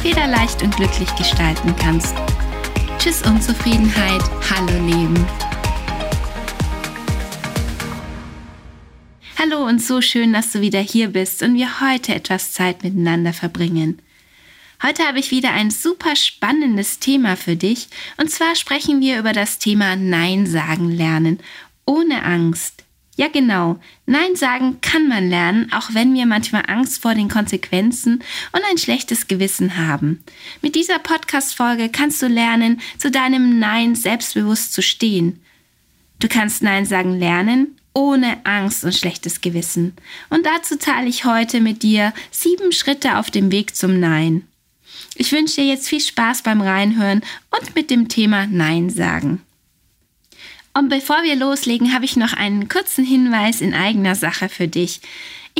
federleicht und glücklich gestalten kannst. Tschüss Unzufriedenheit, hallo Leben. Hallo und so schön, dass du wieder hier bist und wir heute etwas Zeit miteinander verbringen. Heute habe ich wieder ein super spannendes Thema für dich und zwar sprechen wir über das Thema Nein sagen lernen ohne Angst. Ja genau, Nein sagen kann man lernen, auch wenn wir manchmal Angst vor den Konsequenzen und ein schlechtes Gewissen haben. Mit dieser Podcast-Folge kannst du lernen, zu deinem Nein selbstbewusst zu stehen. Du kannst Nein sagen lernen, ohne Angst und schlechtes Gewissen. Und dazu teile ich heute mit dir sieben Schritte auf dem Weg zum Nein. Ich wünsche dir jetzt viel Spaß beim Reinhören und mit dem Thema Nein sagen. Und bevor wir loslegen, habe ich noch einen kurzen Hinweis in eigener Sache für dich.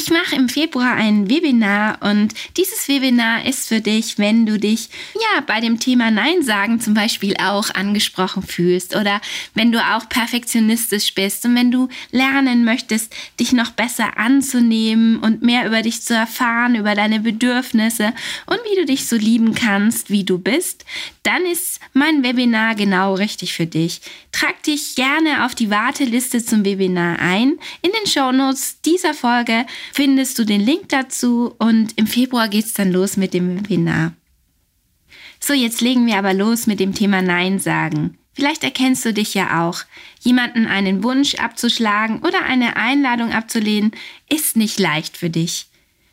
Ich mache im Februar ein Webinar und dieses Webinar ist für dich, wenn du dich ja bei dem Thema Nein sagen zum Beispiel auch angesprochen fühlst oder wenn du auch perfektionistisch bist und wenn du lernen möchtest, dich noch besser anzunehmen und mehr über dich zu erfahren, über deine Bedürfnisse und wie du dich so lieben kannst, wie du bist, dann ist mein Webinar genau richtig für dich. Trag dich gerne auf die Warteliste zum Webinar ein. In den Shownotes dieser Folge findest du den Link dazu und im Februar geht es dann los mit dem Webinar. So, jetzt legen wir aber los mit dem Thema Nein sagen. Vielleicht erkennst du dich ja auch. Jemanden einen Wunsch abzuschlagen oder eine Einladung abzulehnen, ist nicht leicht für dich.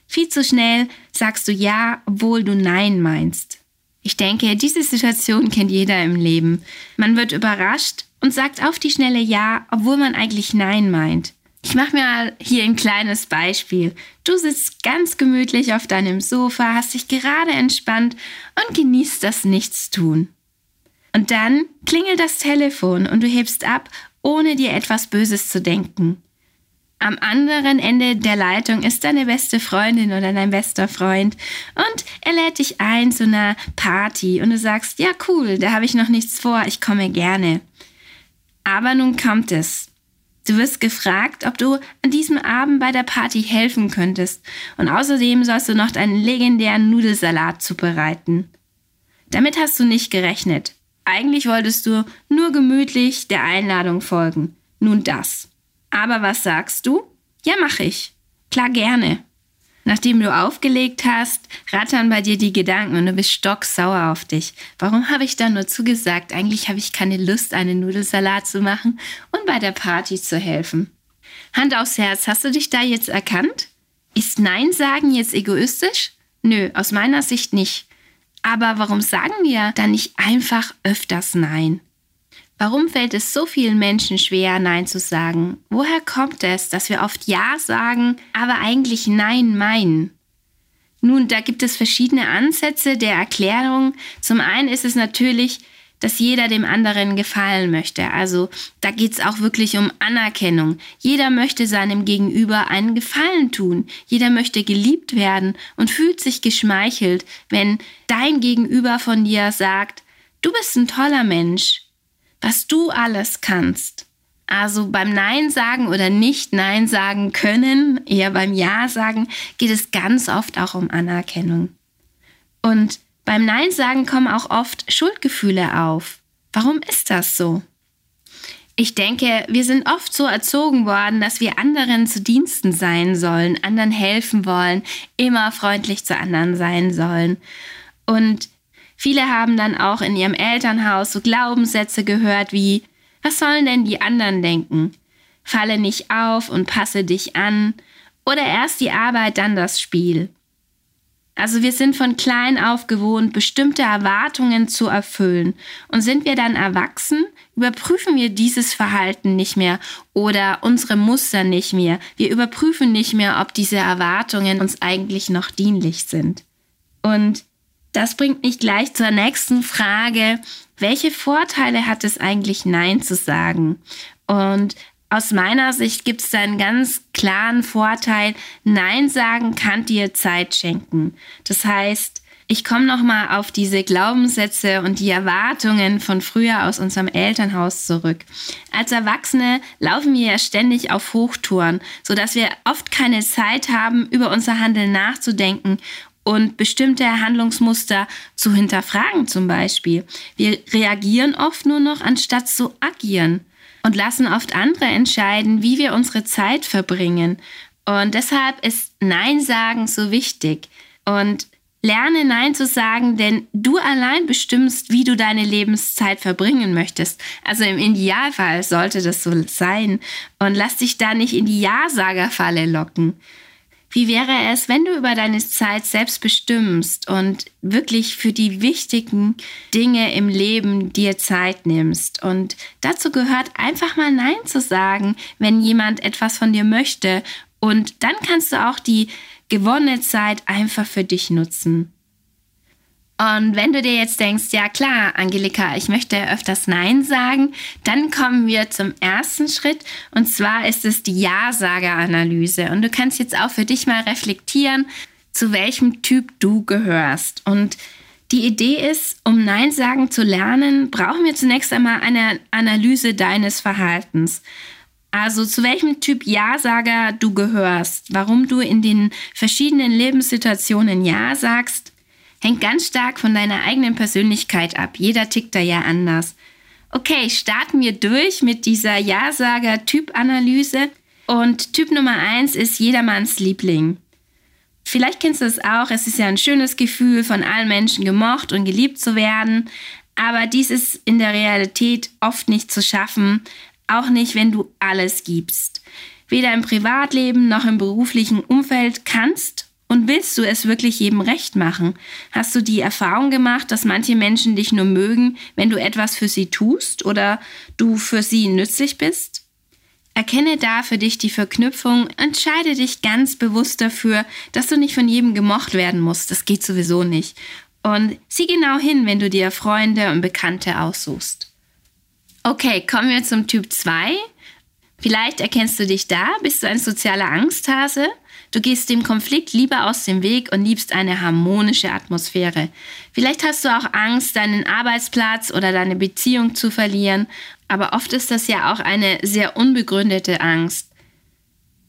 Viel zu schnell sagst du Ja, obwohl du Nein meinst. Ich denke, diese Situation kennt jeder im Leben. Man wird überrascht und sagt auf die schnelle Ja, obwohl man eigentlich Nein meint. Ich mache mir mal hier ein kleines Beispiel. Du sitzt ganz gemütlich auf deinem Sofa, hast dich gerade entspannt und genießt das Nichtstun. Und dann klingelt das Telefon und du hebst ab, ohne dir etwas Böses zu denken. Am anderen Ende der Leitung ist deine beste Freundin oder dein bester Freund und er lädt dich ein zu einer Party und du sagst, ja cool, da habe ich noch nichts vor, ich komme gerne. Aber nun kommt es. Du wirst gefragt, ob du an diesem Abend bei der Party helfen könntest. Und außerdem sollst du noch deinen legendären Nudelsalat zubereiten. Damit hast du nicht gerechnet. Eigentlich wolltest du nur gemütlich der Einladung folgen. Nun das. Aber was sagst du? Ja, mach ich. Klar gerne. Nachdem du aufgelegt hast, rattern bei dir die Gedanken und du bist stocksauer auf dich. Warum habe ich da nur zugesagt? Eigentlich habe ich keine Lust, einen Nudelsalat zu machen und bei der Party zu helfen. Hand aufs Herz, hast du dich da jetzt erkannt? Ist Nein sagen jetzt egoistisch? Nö, aus meiner Sicht nicht. Aber warum sagen wir dann nicht einfach öfters Nein? Warum fällt es so vielen Menschen schwer, Nein zu sagen? Woher kommt es, dass wir oft Ja sagen, aber eigentlich Nein meinen? Nun, da gibt es verschiedene Ansätze der Erklärung. Zum einen ist es natürlich, dass jeder dem anderen gefallen möchte. Also da geht es auch wirklich um Anerkennung. Jeder möchte seinem Gegenüber einen Gefallen tun. Jeder möchte geliebt werden und fühlt sich geschmeichelt, wenn dein Gegenüber von dir sagt, du bist ein toller Mensch, was du alles kannst. Also beim Nein sagen oder nicht Nein sagen können, eher beim Ja sagen, geht es ganz oft auch um Anerkennung. Und beim Nein sagen kommen auch oft Schuldgefühle auf. Warum ist das so? Ich denke, wir sind oft so erzogen worden, dass wir anderen zu Diensten sein sollen, anderen helfen wollen, immer freundlich zu anderen sein sollen. Und Viele haben dann auch in ihrem Elternhaus so Glaubenssätze gehört wie, was sollen denn die anderen denken? Falle nicht auf und passe dich an. Oder erst die Arbeit, dann das Spiel. Also wir sind von klein auf gewohnt, bestimmte Erwartungen zu erfüllen. Und sind wir dann erwachsen, überprüfen wir dieses Verhalten nicht mehr oder unsere Muster nicht mehr. Wir überprüfen nicht mehr, ob diese Erwartungen uns eigentlich noch dienlich sind. Und das bringt mich gleich zur nächsten Frage. Welche Vorteile hat es eigentlich, Nein zu sagen? Und aus meiner Sicht gibt es da einen ganz klaren Vorteil. Nein sagen kann dir Zeit schenken. Das heißt, ich komme nochmal auf diese Glaubenssätze und die Erwartungen von früher aus unserem Elternhaus zurück. Als Erwachsene laufen wir ja ständig auf Hochtouren, sodass wir oft keine Zeit haben, über unser Handeln nachzudenken und bestimmte Handlungsmuster zu hinterfragen zum Beispiel. Wir reagieren oft nur noch, anstatt zu agieren und lassen oft andere entscheiden, wie wir unsere Zeit verbringen. Und deshalb ist Nein sagen so wichtig. Und Lerne Nein zu sagen, denn du allein bestimmst, wie du deine Lebenszeit verbringen möchtest. Also im Idealfall sollte das so sein. Und lass dich da nicht in die Ja-Sager-Falle locken. Wie wäre es, wenn du über deine Zeit selbst bestimmst und wirklich für die wichtigen Dinge im Leben dir Zeit nimmst? Und dazu gehört einfach mal Nein zu sagen, wenn jemand etwas von dir möchte. Und dann kannst du auch die gewonnene Zeit einfach für dich nutzen. Und wenn du dir jetzt denkst, ja klar, Angelika, ich möchte öfters Nein sagen, dann kommen wir zum ersten Schritt und zwar ist es die Ja-Sager-Analyse. Und du kannst jetzt auch für dich mal reflektieren, zu welchem Typ du gehörst. Und die Idee ist, um Nein sagen zu lernen, brauchen wir zunächst einmal eine Analyse deines Verhaltens. Also zu welchem Typ Ja-Sager du gehörst, warum du in den verschiedenen Lebenssituationen Ja sagst, hängt ganz stark von deiner eigenen Persönlichkeit ab. Jeder tickt da ja anders. Okay, starten wir durch mit dieser Ja-Sager-Typ-Analyse. Und Typ Nummer eins ist jedermanns Liebling. Vielleicht kennst du es auch, es ist ja ein schönes Gefühl, von allen Menschen gemocht und geliebt zu werden. Aber dies ist in der Realität oft nicht zu schaffen, auch nicht, wenn du alles gibst. Weder im Privatleben noch im beruflichen Umfeld kannst und willst du es wirklich jedem recht machen? Hast du die Erfahrung gemacht, dass manche Menschen dich nur mögen, wenn du etwas für sie tust oder du für sie nützlich bist? Erkenne da für dich die Verknüpfung, entscheide dich ganz bewusst dafür, dass du nicht von jedem gemocht werden musst. Das geht sowieso nicht. Und sieh genau hin, wenn du dir Freunde und Bekannte aussuchst. Okay, kommen wir zum Typ 2. Vielleicht erkennst du dich da, bist du ein sozialer Angsthase? Du gehst dem Konflikt lieber aus dem Weg und liebst eine harmonische Atmosphäre. Vielleicht hast du auch Angst, deinen Arbeitsplatz oder deine Beziehung zu verlieren, aber oft ist das ja auch eine sehr unbegründete Angst.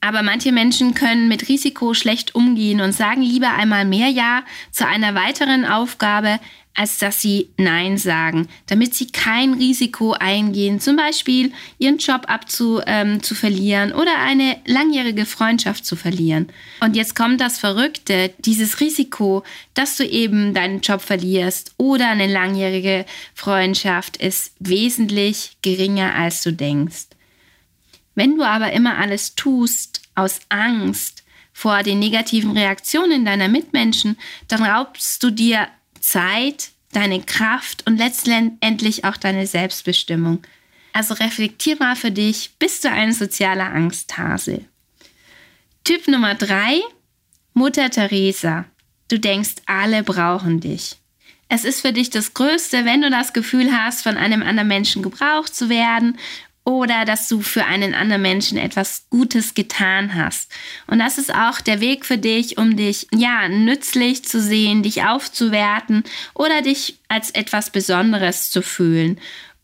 Aber manche Menschen können mit Risiko schlecht umgehen und sagen lieber einmal mehr Ja zu einer weiteren Aufgabe, als dass sie Nein sagen, damit sie kein Risiko eingehen, zum Beispiel ihren Job abzu, ähm, oder eine langjährige Freundschaft zu verlieren. Und jetzt kommt das Verrückte, dieses Risiko, dass du eben deinen Job verlierst oder eine langjährige Freundschaft ist wesentlich geringer, als du denkst. Wenn du aber immer alles tust aus Angst vor den negativen Reaktionen deiner Mitmenschen, dann raubst du dir Zeit, deine Kraft und letztendlich auch deine Selbstbestimmung. Also reflektier mal für dich, bist du ein sozialer Angsthase? Typ Nummer drei, Mutter Teresa. Du denkst, alle brauchen dich. Es ist für dich das Größte, wenn du das Gefühl hast, von einem anderen Menschen gebraucht zu werden oder dass du für einen anderen Menschen etwas Gutes getan hast. Und das ist auch der Weg für dich, um dich ja nützlich zu sehen, dich aufzuwerten oder dich als etwas Besonderes zu fühlen.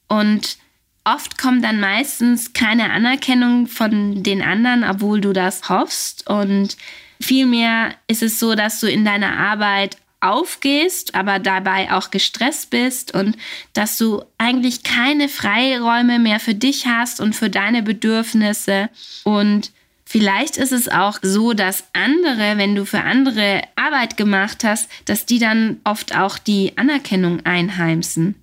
Und oft kommt dann meistens keine Anerkennung von den anderen, obwohl du das hoffst und Vielmehr ist es so, dass du in deiner Arbeit aufgehst, aber dabei auch gestresst bist und dass du eigentlich keine Freiräume mehr für dich hast und für deine Bedürfnisse. Und vielleicht ist es auch so, dass andere, wenn du für andere Arbeit gemacht hast, dass die dann oft auch die Anerkennung einheimsen.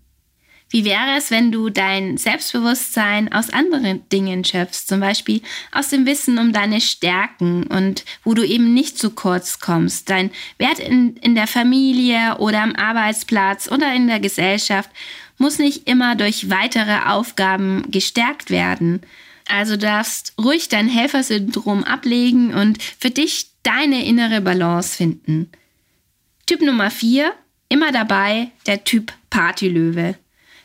Wie wäre es, wenn du dein Selbstbewusstsein aus anderen Dingen schöpfst, zum Beispiel aus dem Wissen um deine Stärken und wo du eben nicht zu kurz kommst, dein Wert in, in der Familie oder am Arbeitsplatz oder in der Gesellschaft muss nicht immer durch weitere Aufgaben gestärkt werden. Also darfst ruhig dein Helfersyndrom ablegen und für dich deine innere Balance finden. Typ Nummer 4 Immer dabei der Typ Partylöwe.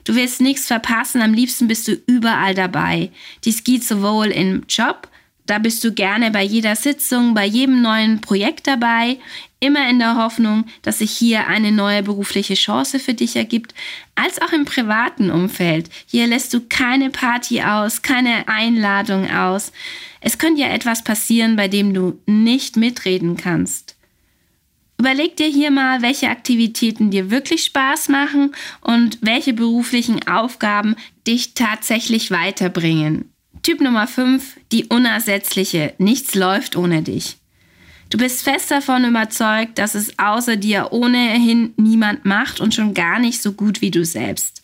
Du willst nichts verpassen, am liebsten bist du überall dabei. Dies geht sowohl im Job, da bist du gerne bei jeder Sitzung, bei jedem neuen Projekt dabei, immer in der Hoffnung, dass sich hier eine neue berufliche Chance für dich ergibt, als auch im privaten Umfeld. Hier lässt du keine Party aus, keine Einladung aus. Es könnte ja etwas passieren, bei dem du nicht mitreden kannst. Überleg dir hier mal, welche Aktivitäten dir wirklich Spaß machen und welche beruflichen Aufgaben dich tatsächlich weiterbringen. Typ Nummer 5, die unersetzliche. Nichts läuft ohne dich. Du bist fest davon überzeugt, dass es außer dir ohnehin niemand macht und schon gar nicht so gut wie du selbst.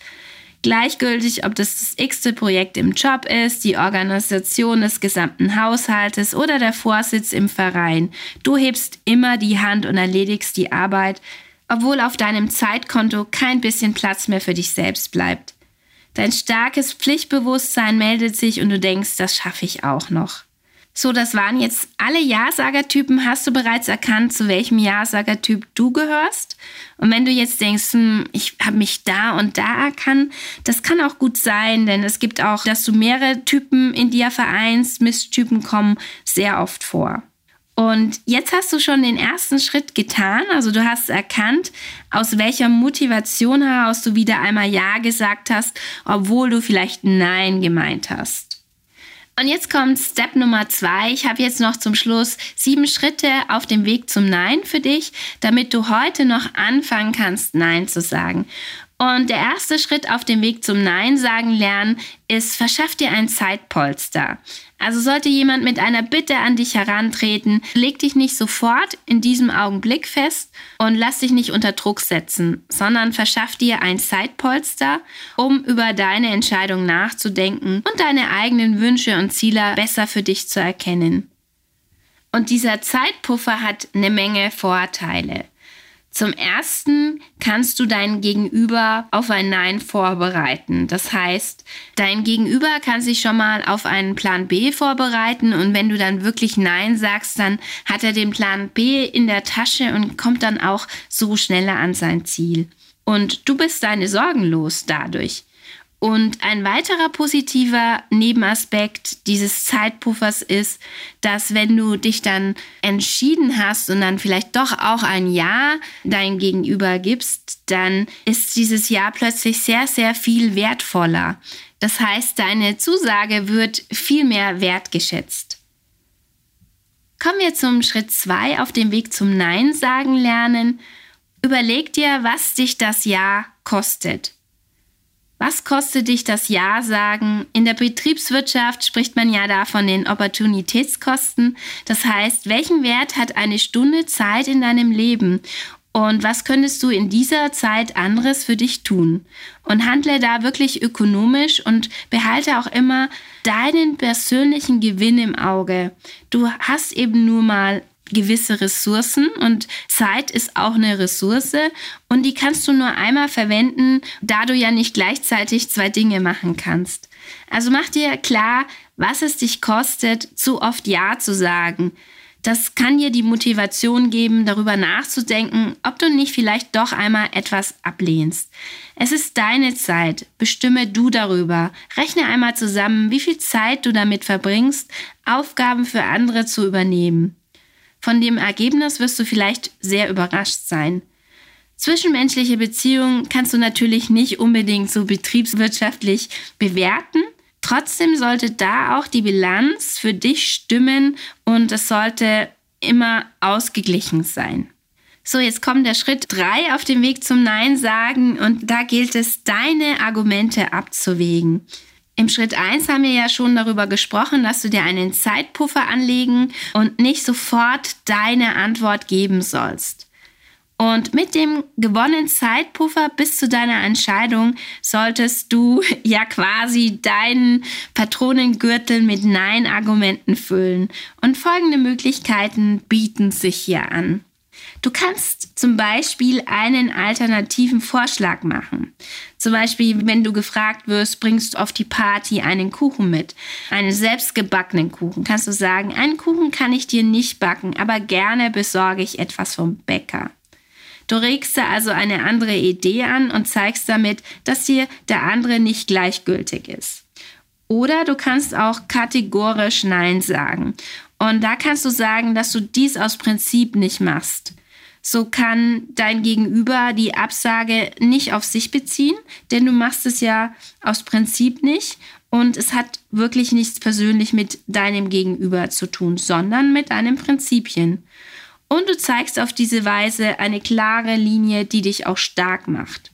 Gleichgültig, ob das das x-te Projekt im Job ist, die Organisation des gesamten Haushaltes oder der Vorsitz im Verein. Du hebst immer die Hand und erledigst die Arbeit, obwohl auf deinem Zeitkonto kein bisschen Platz mehr für dich selbst bleibt. Dein starkes Pflichtbewusstsein meldet sich und du denkst, das schaffe ich auch noch. So, das waren jetzt alle Ja-Sager-Typen. Hast du bereits erkannt, zu welchem Ja-Sager-Typ du gehörst? Und wenn du jetzt denkst, hm, ich habe mich da und da erkannt, das kann auch gut sein, denn es gibt auch, dass du mehrere Typen in dir vereinst. Misttypen kommen sehr oft vor. Und jetzt hast du schon den ersten Schritt getan. Also du hast erkannt, aus welcher Motivation heraus du wieder einmal Ja gesagt hast, obwohl du vielleicht Nein gemeint hast. Und jetzt kommt Step Nummer zwei. Ich habe jetzt noch zum Schluss sieben Schritte auf dem Weg zum Nein für dich, damit du heute noch anfangen kannst, Nein zu sagen. Und der erste Schritt auf dem Weg zum Nein sagen lernen ist, verschaff dir ein Zeitpolster. Also sollte jemand mit einer Bitte an dich herantreten, leg dich nicht sofort in diesem Augenblick fest und lass dich nicht unter Druck setzen, sondern verschaff dir ein Zeitpolster, um über deine Entscheidung nachzudenken und deine eigenen Wünsche und Ziele besser für dich zu erkennen. Und dieser Zeitpuffer hat eine Menge Vorteile. Zum ersten kannst du dein Gegenüber auf ein Nein vorbereiten. Das heißt, dein Gegenüber kann sich schon mal auf einen Plan B vorbereiten und wenn du dann wirklich Nein sagst, dann hat er den Plan B in der Tasche und kommt dann auch so schneller an sein Ziel. Und du bist deine Sorgen los dadurch. Und ein weiterer positiver Nebenaspekt dieses Zeitpuffers ist, dass wenn du dich dann entschieden hast und dann vielleicht doch auch ein Ja dein Gegenüber gibst, dann ist dieses Ja plötzlich sehr, sehr viel wertvoller. Das heißt, deine Zusage wird viel mehr wertgeschätzt. Kommen wir zum Schritt 2 auf dem Weg zum Nein sagen lernen. Überleg dir, was dich das Ja kostet. Was kostet dich das Ja sagen? In der Betriebswirtschaft spricht man ja da von den Opportunitätskosten. Das heißt, welchen Wert hat eine Stunde Zeit in deinem Leben? Und was könntest du in dieser Zeit anderes für dich tun? Und handle da wirklich ökonomisch und behalte auch immer deinen persönlichen Gewinn im Auge. Du hast eben nur mal gewisse Ressourcen und Zeit ist auch eine Ressource und die kannst du nur einmal verwenden, da du ja nicht gleichzeitig zwei Dinge machen kannst. Also mach dir klar, was es dich kostet, zu oft Ja zu sagen. Das kann dir die Motivation geben, darüber nachzudenken, ob du nicht vielleicht doch einmal etwas ablehnst. Es ist deine Zeit, bestimme du darüber. Rechne einmal zusammen, wie viel Zeit du damit verbringst, Aufgaben für andere zu übernehmen. Von dem Ergebnis wirst du vielleicht sehr überrascht sein. Zwischenmenschliche Beziehungen kannst du natürlich nicht unbedingt so betriebswirtschaftlich bewerten. Trotzdem sollte da auch die Bilanz für dich stimmen und es sollte immer ausgeglichen sein. So, jetzt kommt der Schritt drei auf dem Weg zum Nein sagen und da gilt es, deine Argumente abzuwägen. Im Schritt 1 haben wir ja schon darüber gesprochen, dass du dir einen Zeitpuffer anlegen und nicht sofort deine Antwort geben sollst. Und mit dem gewonnenen Zeitpuffer bis zu deiner Entscheidung solltest du ja quasi deinen Patronengürtel mit Nein-Argumenten füllen. Und folgende Möglichkeiten bieten sich hier an. Du kannst zum Beispiel einen alternativen Vorschlag machen. Zum Beispiel, wenn du gefragt wirst, bringst du auf die Party einen Kuchen mit, einen selbstgebackenen Kuchen. Kannst du sagen, einen Kuchen kann ich dir nicht backen, aber gerne besorge ich etwas vom Bäcker. Du regst da also eine andere Idee an und zeigst damit, dass dir der andere nicht gleichgültig ist. Oder du kannst auch kategorisch Nein sagen. Und da kannst du sagen, dass du dies aus Prinzip nicht machst. So kann dein Gegenüber die Absage nicht auf sich beziehen, denn du machst es ja aus Prinzip nicht und es hat wirklich nichts persönlich mit deinem Gegenüber zu tun, sondern mit deinen Prinzipien. Und du zeigst auf diese Weise eine klare Linie, die dich auch stark macht.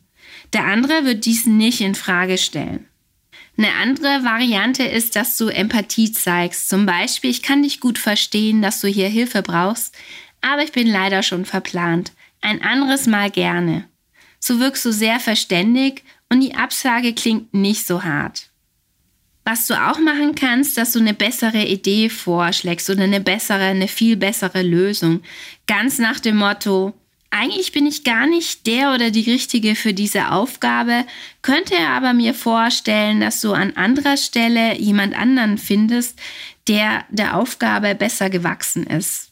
Der andere wird dies nicht in Frage stellen. Eine andere Variante ist, dass du Empathie zeigst. Zum Beispiel, ich kann dich gut verstehen, dass du hier Hilfe brauchst, aber ich bin leider schon verplant. Ein anderes Mal gerne. So wirkst du sehr verständig und die Absage klingt nicht so hart. Was du auch machen kannst, dass du eine bessere Idee vorschlägst oder eine bessere, eine viel bessere Lösung. Ganz nach dem Motto, eigentlich bin ich gar nicht der oder die Richtige für diese Aufgabe, könnte aber mir vorstellen, dass du an anderer Stelle jemand anderen findest, der der Aufgabe besser gewachsen ist.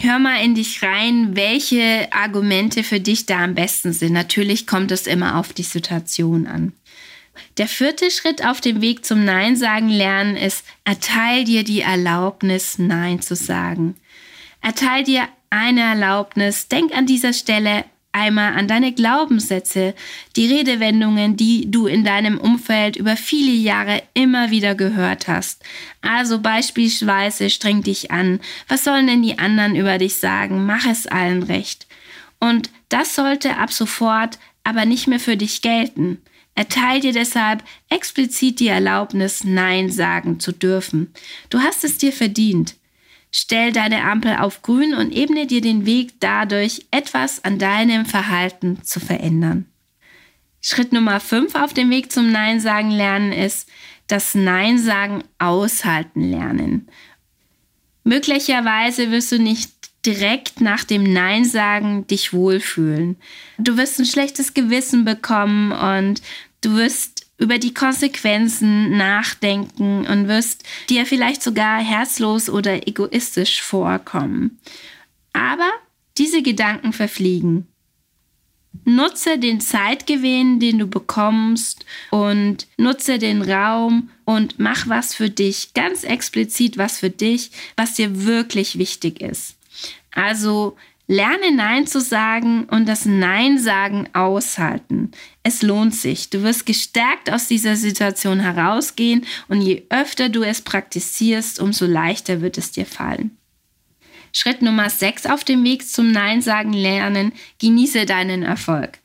Hör mal in dich rein, welche Argumente für dich da am besten sind. Natürlich kommt es immer auf die Situation an. Der vierte Schritt auf dem Weg zum Nein sagen lernen ist, erteil dir die Erlaubnis, Nein zu sagen. Erteil dir eine Erlaubnis. Denk an dieser Stelle einmal an deine Glaubenssätze, die Redewendungen, die du in deinem Umfeld über viele Jahre immer wieder gehört hast. Also beispielsweise streng dich an. Was sollen denn die anderen über dich sagen? Mach es allen recht. Und das sollte ab sofort aber nicht mehr für dich gelten. Erteil dir deshalb explizit die Erlaubnis, Nein sagen zu dürfen. Du hast es dir verdient. Stell deine Ampel auf grün und ebne dir den Weg dadurch, etwas an deinem Verhalten zu verändern. Schritt Nummer 5 auf dem Weg zum Nein sagen lernen ist, das Nein sagen aushalten lernen. Möglicherweise wirst du nicht direkt nach dem Nein sagen dich wohlfühlen. Du wirst ein schlechtes Gewissen bekommen und du wirst über die Konsequenzen nachdenken und wirst dir vielleicht sogar herzlos oder egoistisch vorkommen. Aber diese Gedanken verfliegen. Nutze den Zeitgewinn, den du bekommst und nutze den Raum und mach was für dich, ganz explizit was für dich, was dir wirklich wichtig ist. Also Lerne Nein zu sagen und das Nein sagen aushalten. Es lohnt sich. Du wirst gestärkt aus dieser Situation herausgehen und je öfter du es praktizierst, umso leichter wird es dir fallen. Schritt Nummer 6 auf dem Weg zum Nein sagen lernen. Genieße deinen Erfolg.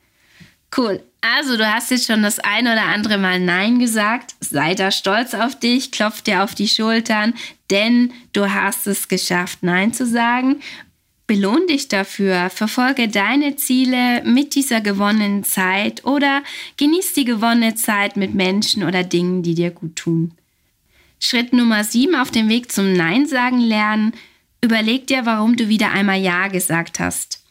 Cool. Also, du hast jetzt schon das ein oder andere Mal Nein gesagt. Sei da stolz auf dich, klopf dir auf die Schultern, denn du hast es geschafft, Nein zu sagen. Belohn dich dafür, verfolge deine Ziele mit dieser gewonnenen Zeit oder genieß die gewonnene Zeit mit Menschen oder Dingen, die dir gut tun. Schritt Nummer 7 auf dem Weg zum Nein sagen lernen. Überleg dir, warum du wieder einmal Ja gesagt hast.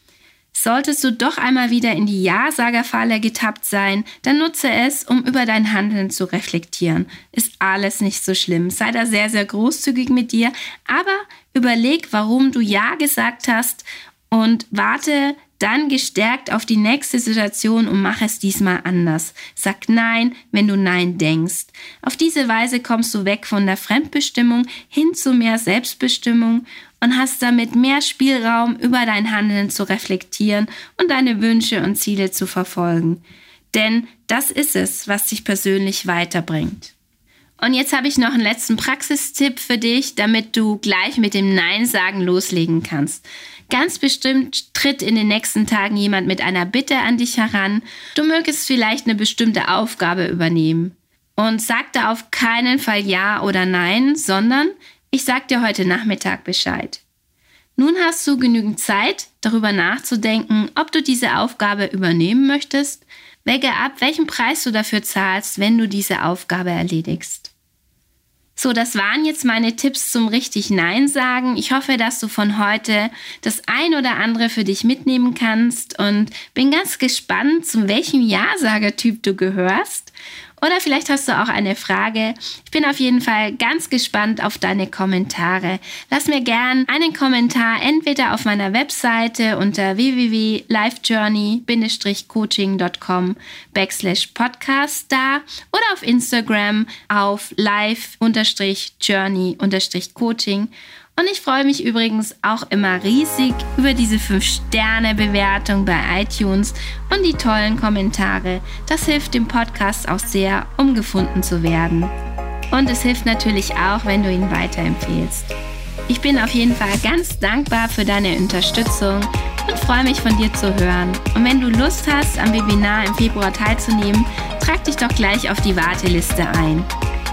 Solltest du doch einmal wieder in die Ja-Sagerfalle getappt sein, dann nutze es, um über dein Handeln zu reflektieren. Ist alles nicht so schlimm. Sei da sehr, sehr großzügig mit dir, aber überleg, warum du Ja gesagt hast und warte dann gestärkt auf die nächste Situation und mach es diesmal anders. Sag Nein, wenn du Nein denkst. Auf diese Weise kommst du weg von der Fremdbestimmung hin zu mehr Selbstbestimmung und hast damit mehr Spielraum, über dein Handeln zu reflektieren und deine Wünsche und Ziele zu verfolgen. Denn das ist es, was dich persönlich weiterbringt. Und jetzt habe ich noch einen letzten Praxistipp für dich, damit du gleich mit dem Nein sagen loslegen kannst. Ganz bestimmt tritt in den nächsten Tagen jemand mit einer Bitte an dich heran. Du mögest vielleicht eine bestimmte Aufgabe übernehmen. Und sag da auf keinen Fall Ja oder Nein, sondern ich sag dir heute Nachmittag Bescheid. Nun hast du genügend Zeit, darüber nachzudenken, ob du diese Aufgabe übernehmen möchtest. Wäge ab, welchen Preis du dafür zahlst, wenn du diese Aufgabe erledigst. So, das waren jetzt meine Tipps zum richtig Nein sagen. Ich hoffe, dass du von heute das ein oder andere für dich mitnehmen kannst und bin ganz gespannt, zu welchem Ja-Sager-Typ du gehörst Oder vielleicht hast du auch eine Frage. Ich bin auf jeden Fall ganz gespannt auf deine Kommentare. Lass mir gern einen Kommentar entweder auf meiner Webseite unter www.lifejourney-coaching.com backslash podcast da oder auf Instagram auf live-journey-coaching und ich freue mich übrigens auch immer riesig über diese 5-Sterne-Bewertung bei iTunes und die tollen Kommentare. Das hilft dem Podcast auch sehr, um gefunden zu werden. Und es hilft natürlich auch, wenn du ihn weiterempfehlst. Ich bin auf jeden Fall ganz dankbar für deine Unterstützung und freue mich von dir zu hören. Und wenn du Lust hast, am Webinar im Februar teilzunehmen, trag dich doch gleich auf die Warteliste ein.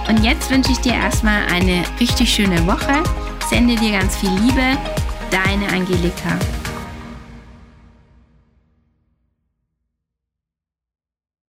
Und jetzt wünsche ich dir erstmal eine richtig schöne Woche sende dir ganz viel Liebe, deine Angelika.